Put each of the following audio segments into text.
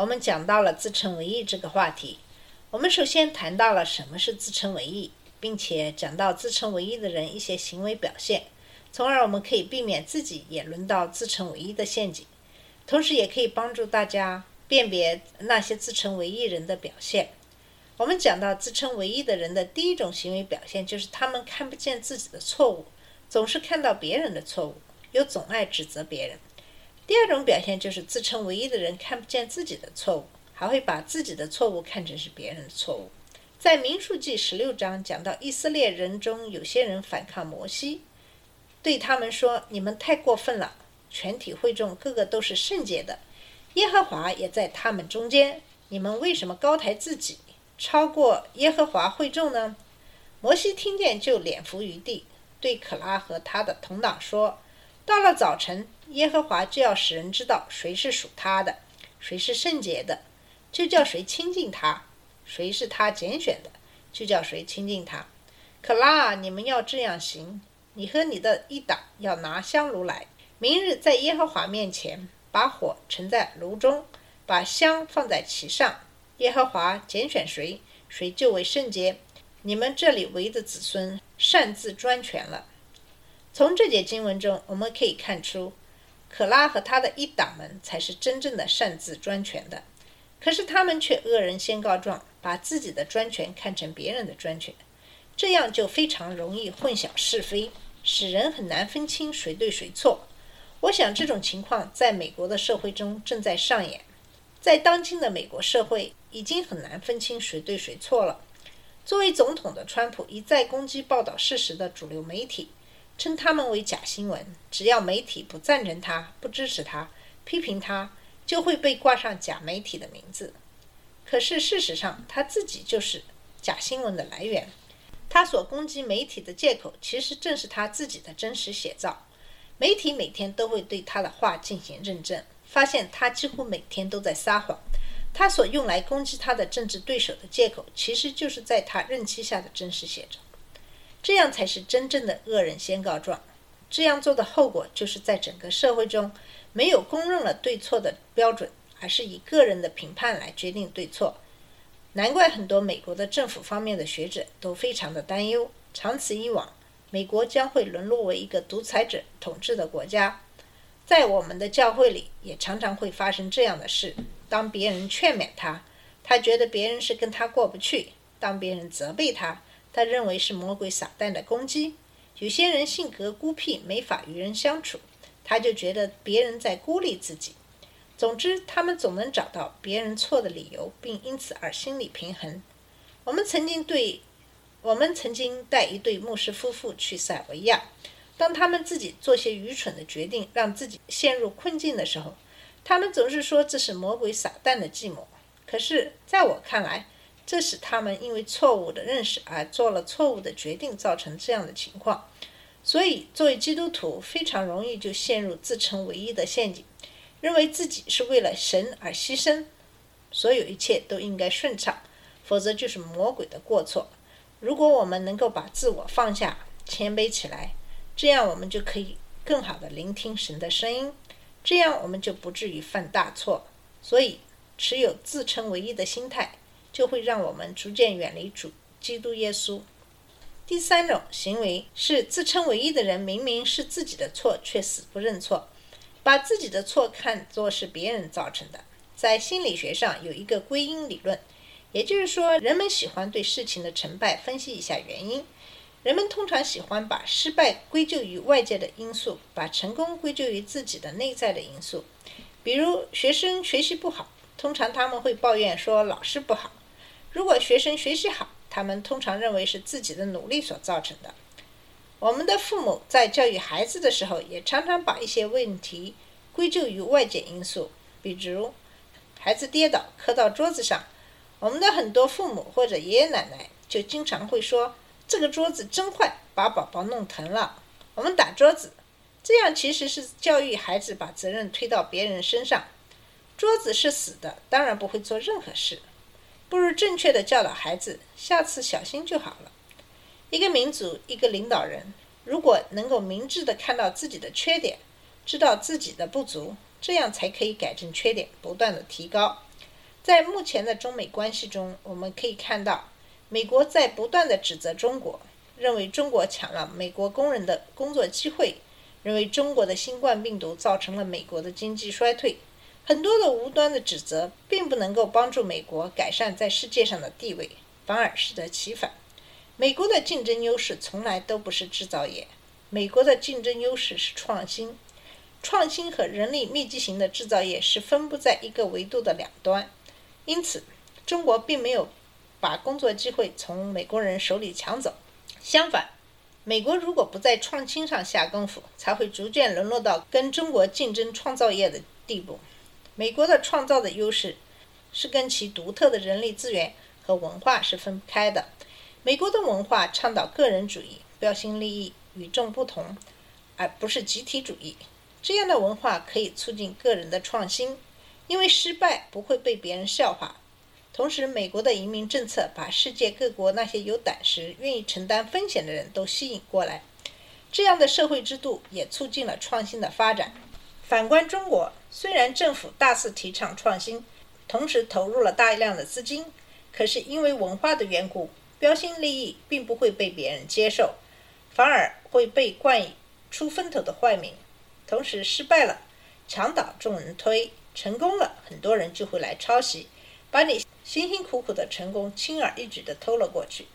我们讲到了自称为义这个话题。我们首先谈到了什么是自称为义，并且讲到自称为义的人一些行为表现，从而我们可以避免自己也沦到自称为义的陷阱，同时也可以帮助大家辨别那些自称为义人的表现。我们讲到自称为义的人的第一种行为表现，就是他们看不见自己的错误，总是看到别人的错误，又总爱指责别人。第二种表现就是自称唯一的人看不见自己的错误，还会把自己的错误看成是别人的错误。在民数记十六章讲到以色列人中有些人反抗摩西，对他们说：“你们太过分了！全体会众个个都是圣洁的，耶和华也在他们中间。你们为什么高抬自己，超过耶和华会众呢？”摩西听见就脸伏于地，对可拉和他的同党说：“到了早晨，耶和华就要使人知道谁是属他的，谁是圣洁的，就叫谁亲近他；谁是他拣选的，就叫谁亲近他。可拉，你们要这样行：你和你的一党要拿香炉来，明日在耶和华面前，把火盛在炉中，把香放在其上。耶和华拣选谁，谁就为圣洁。你们这里围的子孙擅自专权了。从这节经文中，我们可以看出，可拉和他的一党们才是真正的擅自专权的。可是他们却恶人先告状，把自己的专权看成别人的专权，这样就非常容易混淆是非，使人很难分清谁对谁错。我想这种情况在美国的社会中正在上演。在当今的美国社会，已经很难分清谁对谁错了。作为总统的川普一再攻击报道事实的主流媒体，称他们为假新闻。只要媒体不赞成他、不支持他、批评他，就会被挂上假媒体的名字。可是事实上，他自己就是假新闻的来源。他所攻击媒体的借口，其实正是他自己的真实写照。媒体每天都会对他的话进行认证，发现他几乎每天都在撒谎。他所用来攻击他的政治对手的借口，其实就是在他任期下的真实写照。这样才是真正的恶人先告状。这样做的后果，就是在整个社会中没有公认了对错的标准，而是以个人的评判来决定对错。难怪很多美国的政府方面的学者都非常的担忧，长此以往，美国将会沦落为一个独裁者统治的国家。在我们的教会里，也常常会发生这样的事。当别人劝勉他，他觉得别人是跟他过不去；当别人责备他，他认为是魔鬼撒旦的攻击。有些人性格孤僻，没法与人相处，他就觉得别人在孤立自己。总之，他们总能找到别人错的理由，并因此而心理平衡。我们曾经对，我们曾经带一对牧师夫妇去塞维亚，当他们自己做些愚蠢的决定，让自己陷入困境的时候，他们总是说这是魔鬼撒旦的计谋。可是，在我看来，这使他们因为错误的认识而做了错误的决定，造成这样的情况。所以，作为基督徒，非常容易就陷入自称唯一的陷阱，认为自己是为了神而牺牲，所有一切都应该顺畅，否则就是魔鬼的过错。如果我们能够把自我放下，谦卑起来，这样我们就可以更好的聆听神的声音，这样我们就不至于犯大错。所以，持有自称唯一的心态，就会让我们逐渐远离主基督耶稣。第三种行为是自称唯一的人，明明是自己的错，却死不认错，把自己的错看作是别人造成的。在心理学上有一个归因理论，也就是说，人们喜欢对事情的成败分析一下原因。人们通常喜欢把失败归咎于外界的因素，把成功归咎于自己的内在的因素。比如，学生学习不好，通常他们会抱怨说老师不好；如果学生学习好，他们通常认为是自己的努力所造成的。我们的父母在教育孩子的时候，也常常把一些问题归咎于外界因素，比如孩子跌倒磕到桌子上，我们的很多父母或者爷爷奶奶就经常会说：“这个桌子真坏，把宝宝弄疼了。”我们打桌子，这样其实是教育孩子把责任推到别人身上。桌子是死的，当然不会做任何事。不如正确的教导孩子，下次小心就好了。一个民族，一个领导人，如果能够明智的看到自己的缺点，知道自己的不足，这样才可以改正缺点，不断的提高。在目前的中美关系中，我们可以看到，美国在不断的指责中国，认为中国抢了美国工人的工作机会，认为中国的新冠病毒造成了美国的经济衰退。很多的无端的指责，并不能够帮助美国改善在世界上的地位，反而适得其反。美国的竞争优势从来都不是制造业，美国的竞争优势是创新。创新和人力密集型的制造业是分布在一个维度的两端，因此，中国并没有把工作机会从美国人手里抢走。相反，美国如果不在创新上下功夫，才会逐渐沦落到跟中国竞争创造业的地步。美国的创造的优势是跟其独特的人力资源和文化是分不开的。美国的文化倡导个人主义、标新立异、与众不同，而不是集体主义。这样的文化可以促进个人的创新，因为失败不会被别人笑话。同时，美国的移民政策把世界各国那些有胆识、愿意承担风险的人都吸引过来。这样的社会制度也促进了创新的发展。反观中国，虽然政府大肆提倡创新，同时投入了大量的资金，可是因为文化的缘故，标新立异并不会被别人接受，反而会被冠以出风头的坏名。同时失败了，墙倒众人推；成功了，很多人就会来抄袭，把你辛辛苦苦的成功轻而易举地偷了过去。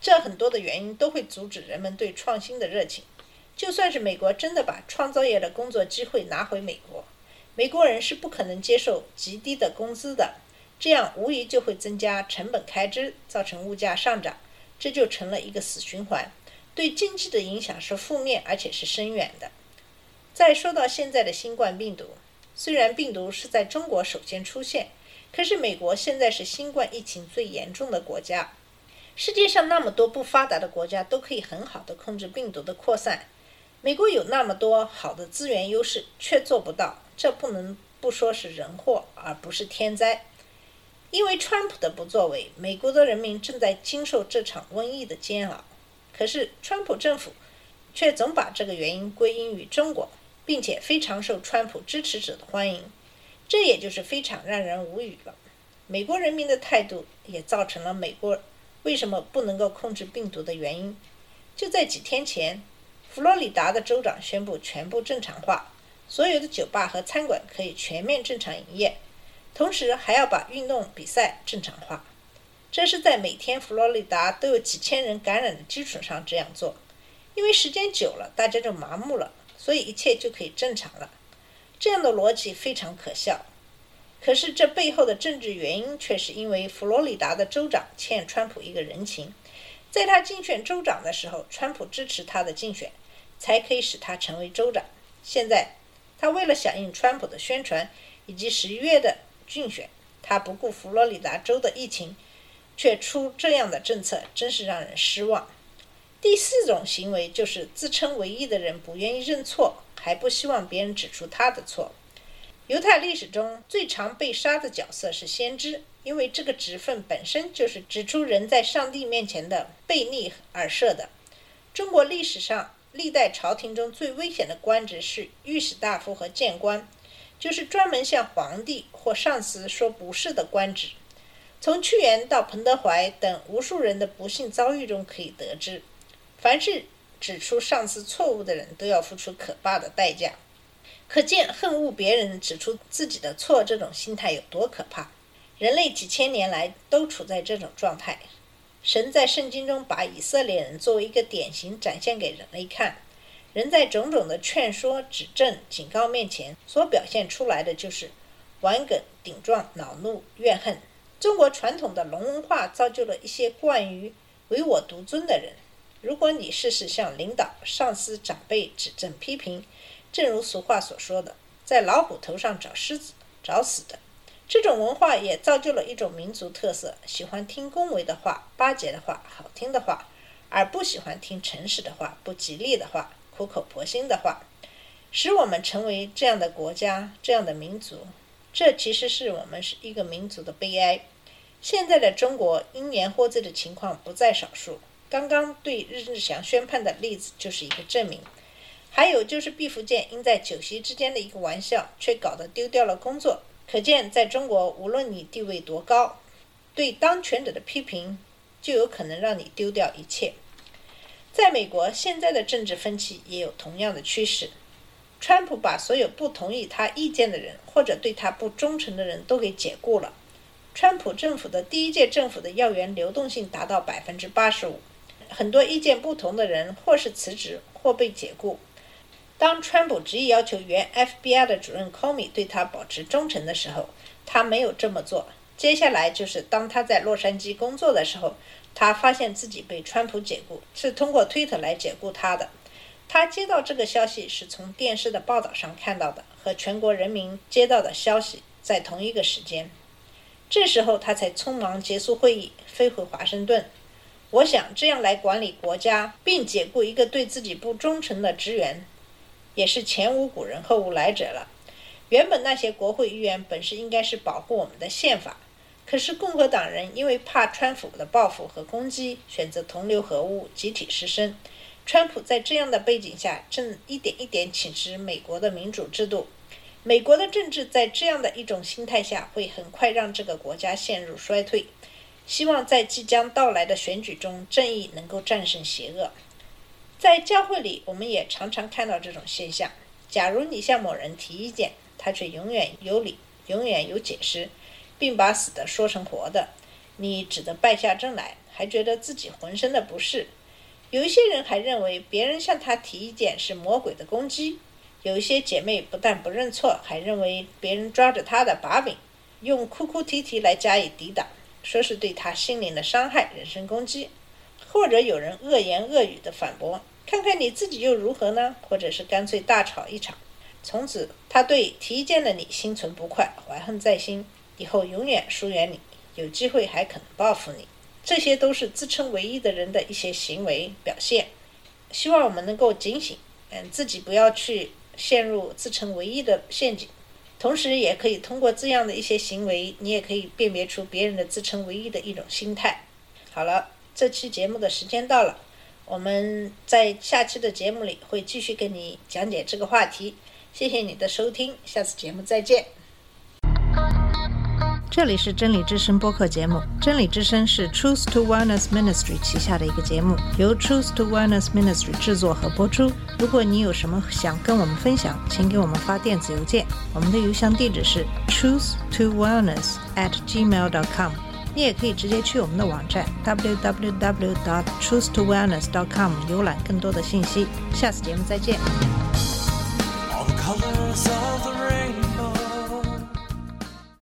这很多的原因都会阻止人们对创新的热情。就算是美国真的把创造业的工作机会拿回美国，美国人是不可能接受极低的工资的，这样无疑就会增加成本开支，造成物价上涨，这就成了一个死循环，对经济的影响是负面而且是深远的。再说到现在的新冠病毒，虽然病毒是在中国首先出现，可是美国现在是新冠疫情最严重的国家，世界上那么多不发达的国家都可以很好的控制病毒的扩散。美国有那么多好的资源优势，却做不到，这不能不说是人祸，而不是天灾。因为川普的不作为，美国的人民正在经受这场瘟疫的煎熬。可是，川普政府却总把这个原因归因于中国，并且非常受川普支持者的欢迎，这也就是非常让人无语了。美国人民的态度也造成了美国为什么不能够控制病毒的原因。就在几天前。佛罗里达的州长宣布全部正常化，所有的酒吧和餐馆可以全面正常营业，同时还要把运动比赛正常化。这是在每天佛罗里达都有几千人感染的基础上这样做，因为时间久了大家就麻木了，所以一切就可以正常了。这样的逻辑非常可笑，可是这背后的政治原因却是因为佛罗里达的州长欠川普一个人情，在他竞选州长的时候，川普支持他的竞选。才可以使他成为州长。现在，他为了响应川普的宣传以及十一月的竞选，他不顾佛罗里达州的疫情，却出这样的政策，真是让人失望。第四种行为就是自称为义的人不愿意认错，还不希望别人指出他的错。犹太历史中最常被杀的角色是先知，因为这个职分本身就是指出人在上帝面前的悖逆而设的。中国历史上。历代朝廷中最危险的官职是御史大夫和谏官，就是专门向皇帝或上司说不是的官职。从屈原到彭德怀等无数人的不幸遭遇中可以得知，凡是指出上司错误的人都要付出可怕的代价。可见恨恶别人指出自己的错这种心态有多可怕。人类几千年来都处在这种状态。神在圣经中把以色列人作为一个典型展现给人类看，人在种种的劝说、指正、警告面前所表现出来的就是顽梗、顶撞、恼怒、怨恨。中国传统的龙文化造就了一些惯于唯我独尊的人。如果你事事向领导、上司、长辈指正批评，正如俗话所说的，在老虎头上找狮子，找死的。这种文化也造就了一种民族特色：喜欢听恭维的话、巴结的话、好听的话，而不喜欢听诚实的话、不吉利的话、苦口婆心的话，使我们成为这样的国家、这样的民族。这其实是我们是一个民族的悲哀。现在的中国因言获罪的情况不在少数。刚刚对日志祥宣判的例子就是一个证明。还有就是毕福剑因在酒席之间的一个玩笑，却搞得丢掉了工作。可见，在中国，无论你地位多高，对当权者的批评就有可能让你丢掉一切。在美国，现在的政治分歧也有同样的趋势。川普把所有不同意他意见的人或者对他不忠诚的人都给解雇了。川普政府的第一届政府的要员流动性达到百分之八十五。很多意见不同的人或是辞职或被解雇。当川普执意要求原 FBI 的主任 Comey 对他保持忠诚的时候，他没有这么做。接下来就是当他在洛杉矶工作的时候，他发现自己被川普解雇，是通过推特来解雇他的。他接到这个消息是从电视的报道上看到的，和全国人民接到的消息在同一个时间。这时候他才匆忙结束会议，飞回华盛顿。我想这样来管理国家，并解雇一个对自己不忠诚的职员，也是前无古人后无来者了。原本那些国会议员本是应该是保护我们的宪法，可是共和党人因为怕川普的报复和攻击，选择同流合污，集体失声。川普在这样的背景下，正一点一点侵蚀美国的民主制度。美国的政治在这样的一种心态下，会很快让这个国家陷入衰退。希望在即将到来的选举中，正义能够战胜邪恶。在教会里，我们也常常看到这种现象。假如你向某人提意见，他却永远有理，永远有解释，并把死的说成活的，你只得败下阵来，还觉得自己浑身的不适。有一些人还认为别人向他提意见是魔鬼的攻击。有一些姐妹不但不认错，还认为别人抓着她的把柄，用哭哭啼啼来加以抵挡。说是对他心灵的伤害、人身攻击，或者有人恶言恶语的反驳，看看你自己又如何呢？或者是干脆大吵一场，从此他对提意见的你心存不快，怀恨在心，以后永远疏远你，有机会还可能报复你。这些都是自称唯一的人的一些行为表现。希望我们能够警醒，嗯，自己不要去陷入自称唯一的陷阱。同时，也可以通过这样的一些行为，你也可以辨别出别人的自称唯一的一种心态。好了，这期节目的时间到了，我们在下期的节目里会继续跟你讲解这个话题。谢谢你的收听，下次节目再见。这里是真理之声播客节目，真理之声是 Truth to Wellness Ministry 旗下的一个节目，由 Truth to Wellness Ministry 制作和播出。如果你有什么想跟我们分享，请给我们发电子邮件，我们的邮箱地址是 truth to wellness at gmail dot com。你也可以直接去我们的网站 www dot truth to wellness dot com 浏览更多的信息。下次节目再见。All the colors of the rainbow.